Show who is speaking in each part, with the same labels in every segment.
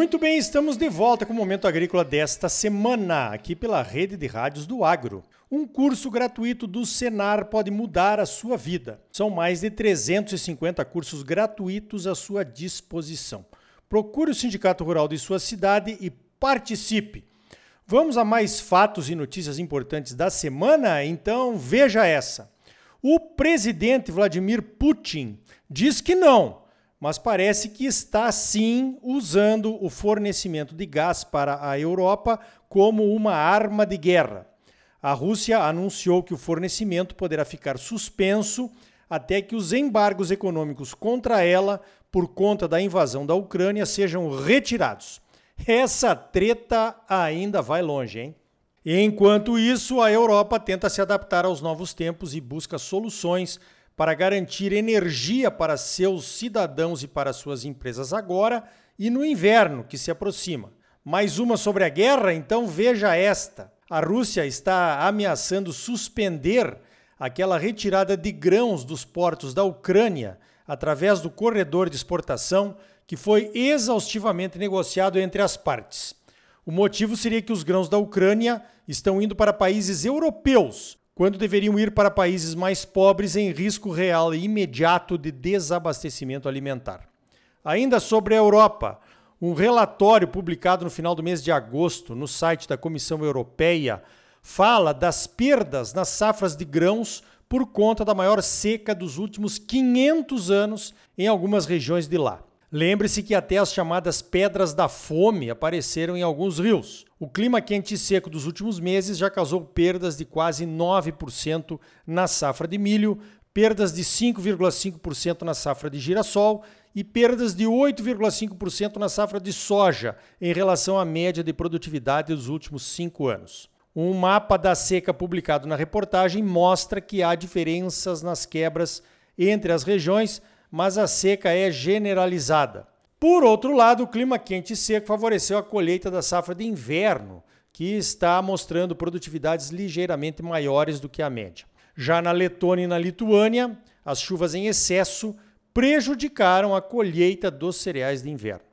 Speaker 1: Muito bem, estamos de volta com o Momento Agrícola desta semana, aqui pela Rede de Rádios do Agro. Um curso gratuito do Senar pode mudar a sua vida. São mais de 350 cursos gratuitos à sua disposição. Procure o Sindicato Rural de sua cidade e participe. Vamos a mais fatos e notícias importantes da semana? Então veja essa. O presidente Vladimir Putin diz que não mas parece que está sim usando o fornecimento de gás para a Europa como uma arma de guerra. A Rússia anunciou que o fornecimento poderá ficar suspenso até que os embargos econômicos contra ela, por conta da invasão da Ucrânia, sejam retirados. Essa treta ainda vai longe, hein? Enquanto isso, a Europa tenta se adaptar aos novos tempos e busca soluções para garantir energia para seus cidadãos e para suas empresas agora e no inverno que se aproxima. Mais uma sobre a guerra? Então veja esta. A Rússia está ameaçando suspender aquela retirada de grãos dos portos da Ucrânia através do corredor de exportação que foi exaustivamente negociado entre as partes. O motivo seria que os grãos da Ucrânia estão indo para países europeus, quando deveriam ir para países mais pobres em risco real e imediato de desabastecimento alimentar. Ainda sobre a Europa, um relatório publicado no final do mês de agosto no site da Comissão Europeia fala das perdas nas safras de grãos por conta da maior seca dos últimos 500 anos em algumas regiões de lá. Lembre-se que até as chamadas pedras da fome apareceram em alguns rios. O clima quente e seco dos últimos meses já causou perdas de quase 9% na safra de milho, perdas de 5,5% na safra de girassol e perdas de 8,5% na safra de soja, em relação à média de produtividade dos últimos cinco anos. Um mapa da seca publicado na reportagem mostra que há diferenças nas quebras entre as regiões, mas a seca é generalizada. Por outro lado, o clima quente e seco favoreceu a colheita da safra de inverno, que está mostrando produtividades ligeiramente maiores do que a média. Já na Letônia e na Lituânia, as chuvas em excesso prejudicaram a colheita dos cereais de inverno.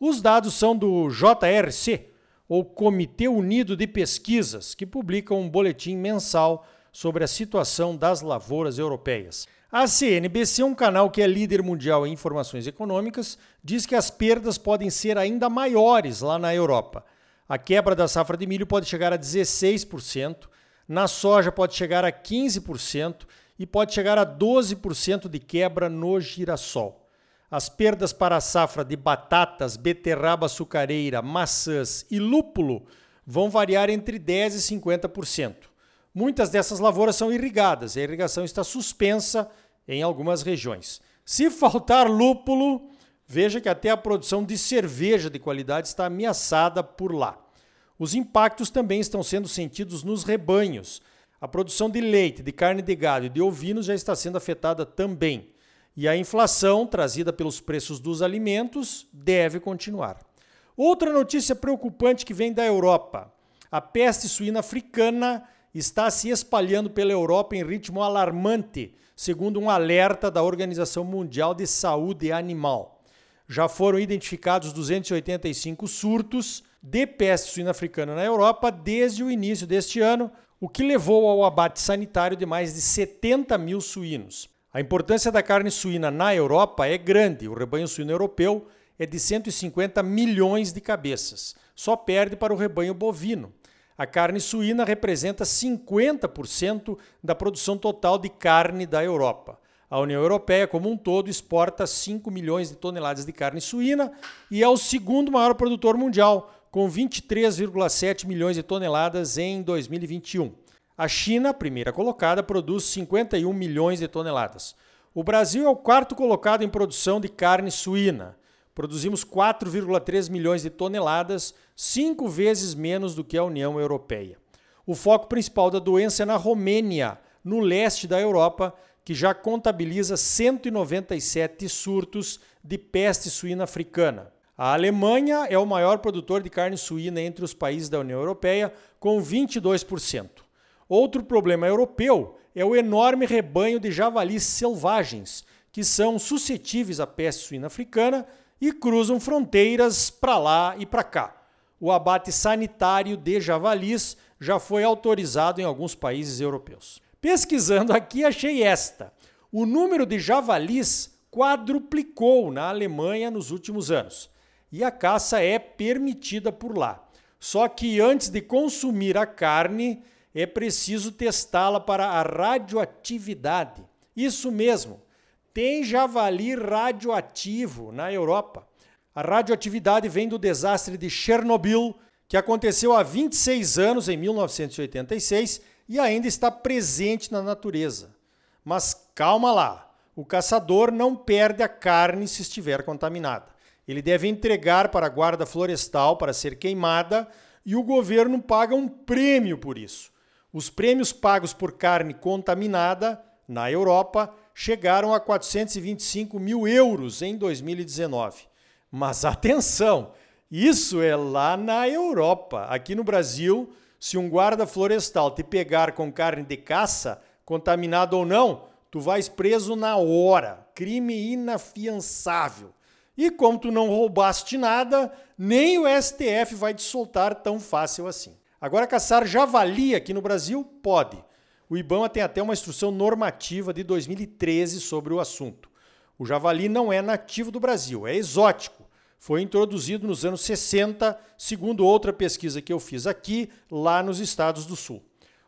Speaker 1: Os dados são do JRC, ou Comitê Unido de Pesquisas, que publica um boletim mensal sobre a situação das lavouras europeias. A CNBC, um canal que é líder mundial em informações econômicas, diz que as perdas podem ser ainda maiores lá na Europa. A quebra da safra de milho pode chegar a 16%, na soja pode chegar a 15% e pode chegar a 12% de quebra no girassol. As perdas para a safra de batatas, beterraba açucareira, maçãs e lúpulo vão variar entre 10% e 50%. Muitas dessas lavouras são irrigadas, a irrigação está suspensa em algumas regiões. Se faltar lúpulo, veja que até a produção de cerveja de qualidade está ameaçada por lá. Os impactos também estão sendo sentidos nos rebanhos. A produção de leite, de carne de gado e de ovinos já está sendo afetada também. E a inflação, trazida pelos preços dos alimentos, deve continuar. Outra notícia preocupante que vem da Europa: a peste suína africana está se espalhando pela Europa em ritmo alarmante, segundo um alerta da Organização Mundial de Saúde Animal. Já foram identificados 285 surtos de peste suína africana na Europa desde o início deste ano, o que levou ao abate sanitário de mais de 70 mil suínos. A importância da carne suína na Europa é grande. O rebanho suíno europeu é de 150 milhões de cabeças. Só perde para o rebanho bovino. A carne suína representa 50% da produção total de carne da Europa. A União Europeia, como um todo, exporta 5 milhões de toneladas de carne suína e é o segundo maior produtor mundial, com 23,7 milhões de toneladas em 2021. A China, primeira colocada, produz 51 milhões de toneladas. O Brasil é o quarto colocado em produção de carne suína. Produzimos 4,3 milhões de toneladas, cinco vezes menos do que a União Europeia. O foco principal da doença é na Romênia, no leste da Europa, que já contabiliza 197 surtos de peste suína africana. A Alemanha é o maior produtor de carne suína entre os países da União Europeia, com 22%. Outro problema europeu é o enorme rebanho de javalis selvagens, que são suscetíveis à peste suína africana e cruzam fronteiras para lá e para cá. O abate sanitário de javalis já foi autorizado em alguns países europeus. Pesquisando aqui, achei esta. O número de javalis quadruplicou na Alemanha nos últimos anos e a caça é permitida por lá. Só que antes de consumir a carne, é preciso testá-la para a radioatividade. Isso mesmo, tem javali radioativo na Europa. A radioatividade vem do desastre de Chernobyl, que aconteceu há 26 anos, em 1986, e ainda está presente na natureza. Mas calma lá, o caçador não perde a carne se estiver contaminada. Ele deve entregar para a guarda florestal para ser queimada e o governo paga um prêmio por isso. Os prêmios pagos por carne contaminada na Europa chegaram a 425 mil euros em 2019. Mas atenção, isso é lá na Europa. Aqui no Brasil, se um guarda florestal te pegar com carne de caça, contaminada ou não, tu vais preso na hora. Crime inafiançável. E como tu não roubaste nada, nem o STF vai te soltar tão fácil assim. Agora, caçar javali aqui no Brasil pode. O IBAMA tem até uma instrução normativa de 2013 sobre o assunto. O javali não é nativo do Brasil, é exótico foi introduzido nos anos 60, segundo outra pesquisa que eu fiz aqui, lá nos Estados do Sul.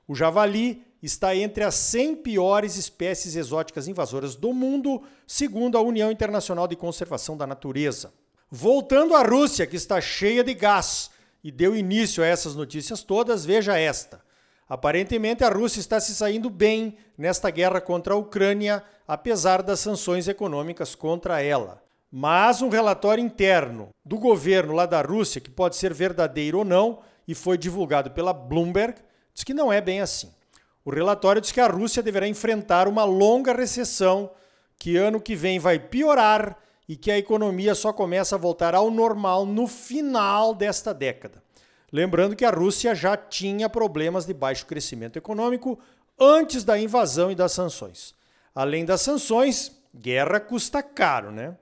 Speaker 1: O javali está entre as 100 piores espécies exóticas invasoras do mundo, segundo a União Internacional de Conservação da Natureza. Voltando à Rússia, que está cheia de gás e deu início a essas notícias todas, veja esta. Aparentemente, a Rússia está se saindo bem nesta guerra contra a Ucrânia, apesar das sanções econômicas contra ela. Mas um relatório interno do governo lá da Rússia, que pode ser verdadeiro ou não, e foi divulgado pela Bloomberg, diz que não é bem assim. O relatório diz que a Rússia deverá enfrentar uma longa recessão, que ano que vem vai piorar e que a economia só começa a voltar ao normal no final desta década. Lembrando que a Rússia já tinha problemas de baixo crescimento econômico antes da invasão e das sanções. Além das sanções, guerra custa caro, né?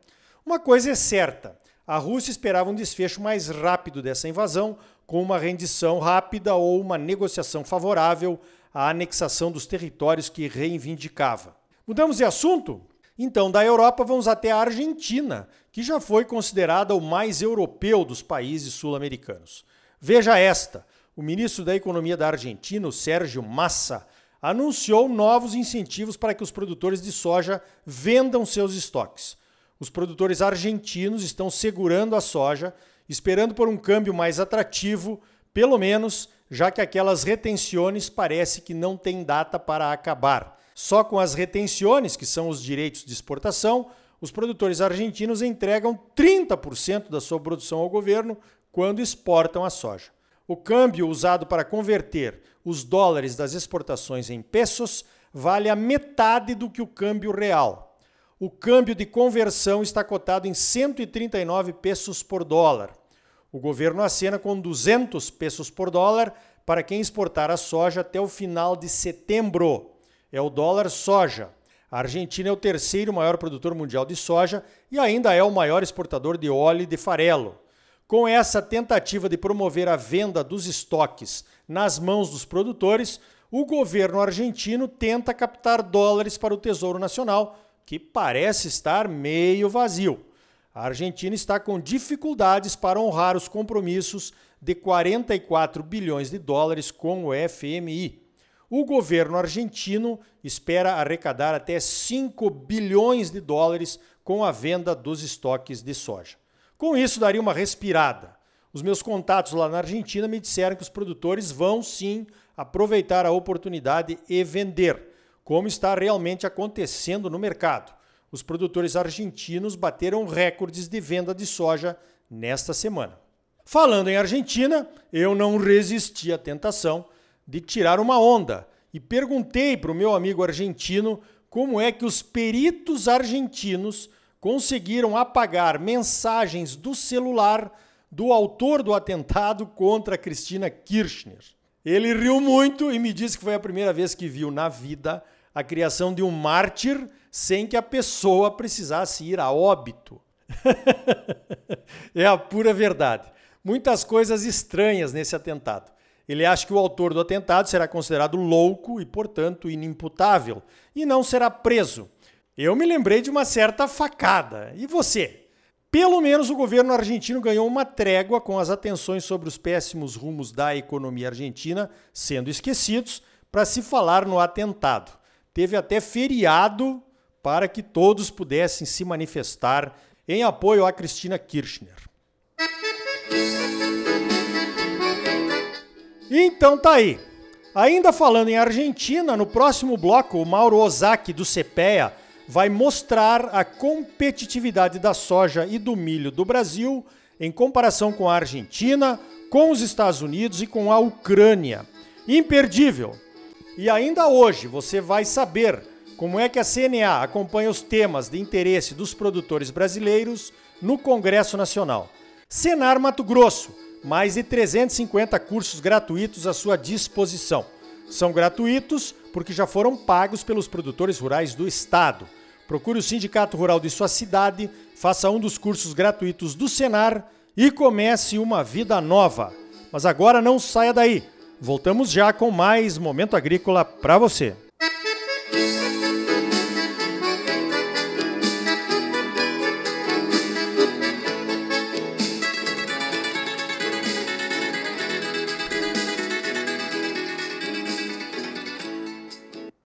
Speaker 1: Uma coisa é certa: a Rússia esperava um desfecho mais rápido dessa invasão, com uma rendição rápida ou uma negociação favorável à anexação dos territórios que reivindicava. Mudamos de assunto? Então, da Europa vamos até a Argentina, que já foi considerada o mais europeu dos países sul-americanos. Veja esta: o ministro da Economia da Argentina, Sérgio Massa, anunciou novos incentivos para que os produtores de soja vendam seus estoques. Os produtores argentinos estão segurando a soja, esperando por um câmbio mais atrativo, pelo menos, já que aquelas retenções parece que não tem data para acabar. Só com as retenções, que são os direitos de exportação, os produtores argentinos entregam 30% da sua produção ao governo quando exportam a soja. O câmbio usado para converter os dólares das exportações em pesos vale a metade do que o câmbio real, o câmbio de conversão está cotado em 139 pesos por dólar. O governo acena com 200 pesos por dólar para quem exportar a soja até o final de setembro. É o dólar soja. A Argentina é o terceiro maior produtor mundial de soja e ainda é o maior exportador de óleo e de farelo. Com essa tentativa de promover a venda dos estoques nas mãos dos produtores, o governo argentino tenta captar dólares para o Tesouro Nacional que parece estar meio vazio. A Argentina está com dificuldades para honrar os compromissos de 44 bilhões de dólares com o FMI. O governo argentino espera arrecadar até 5 bilhões de dólares com a venda dos estoques de soja. Com isso, daria uma respirada. Os meus contatos lá na Argentina me disseram que os produtores vão sim aproveitar a oportunidade e vender como está realmente acontecendo no mercado. Os produtores argentinos bateram recordes de venda de soja nesta semana. Falando em Argentina, eu não resisti à tentação de tirar uma onda e perguntei para o meu amigo argentino como é que os peritos argentinos conseguiram apagar mensagens do celular do autor do atentado contra Cristina Kirchner. Ele riu muito e me disse que foi a primeira vez que viu na vida a criação de um mártir sem que a pessoa precisasse ir a óbito. é a pura verdade. Muitas coisas estranhas nesse atentado. Ele acha que o autor do atentado será considerado louco e, portanto, inimputável e não será preso. Eu me lembrei de uma certa facada. E você? Pelo menos o governo argentino ganhou uma trégua com as atenções sobre os péssimos rumos da economia argentina sendo esquecidos para se falar no atentado. Teve até feriado para que todos pudessem se manifestar em apoio a Cristina Kirchner. Então tá aí. Ainda falando em Argentina, no próximo bloco, o Mauro Ozaki do CPEA vai mostrar a competitividade da soja e do milho do Brasil em comparação com a Argentina, com os Estados Unidos e com a Ucrânia. Imperdível! E ainda hoje você vai saber como é que a CNA acompanha os temas de interesse dos produtores brasileiros no Congresso Nacional. Senar Mato Grosso, mais de 350 cursos gratuitos à sua disposição. São gratuitos porque já foram pagos pelos produtores rurais do estado. Procure o Sindicato Rural de sua cidade, faça um dos cursos gratuitos do Senar e comece uma vida nova. Mas agora não saia daí. Voltamos já com mais Momento Agrícola para você.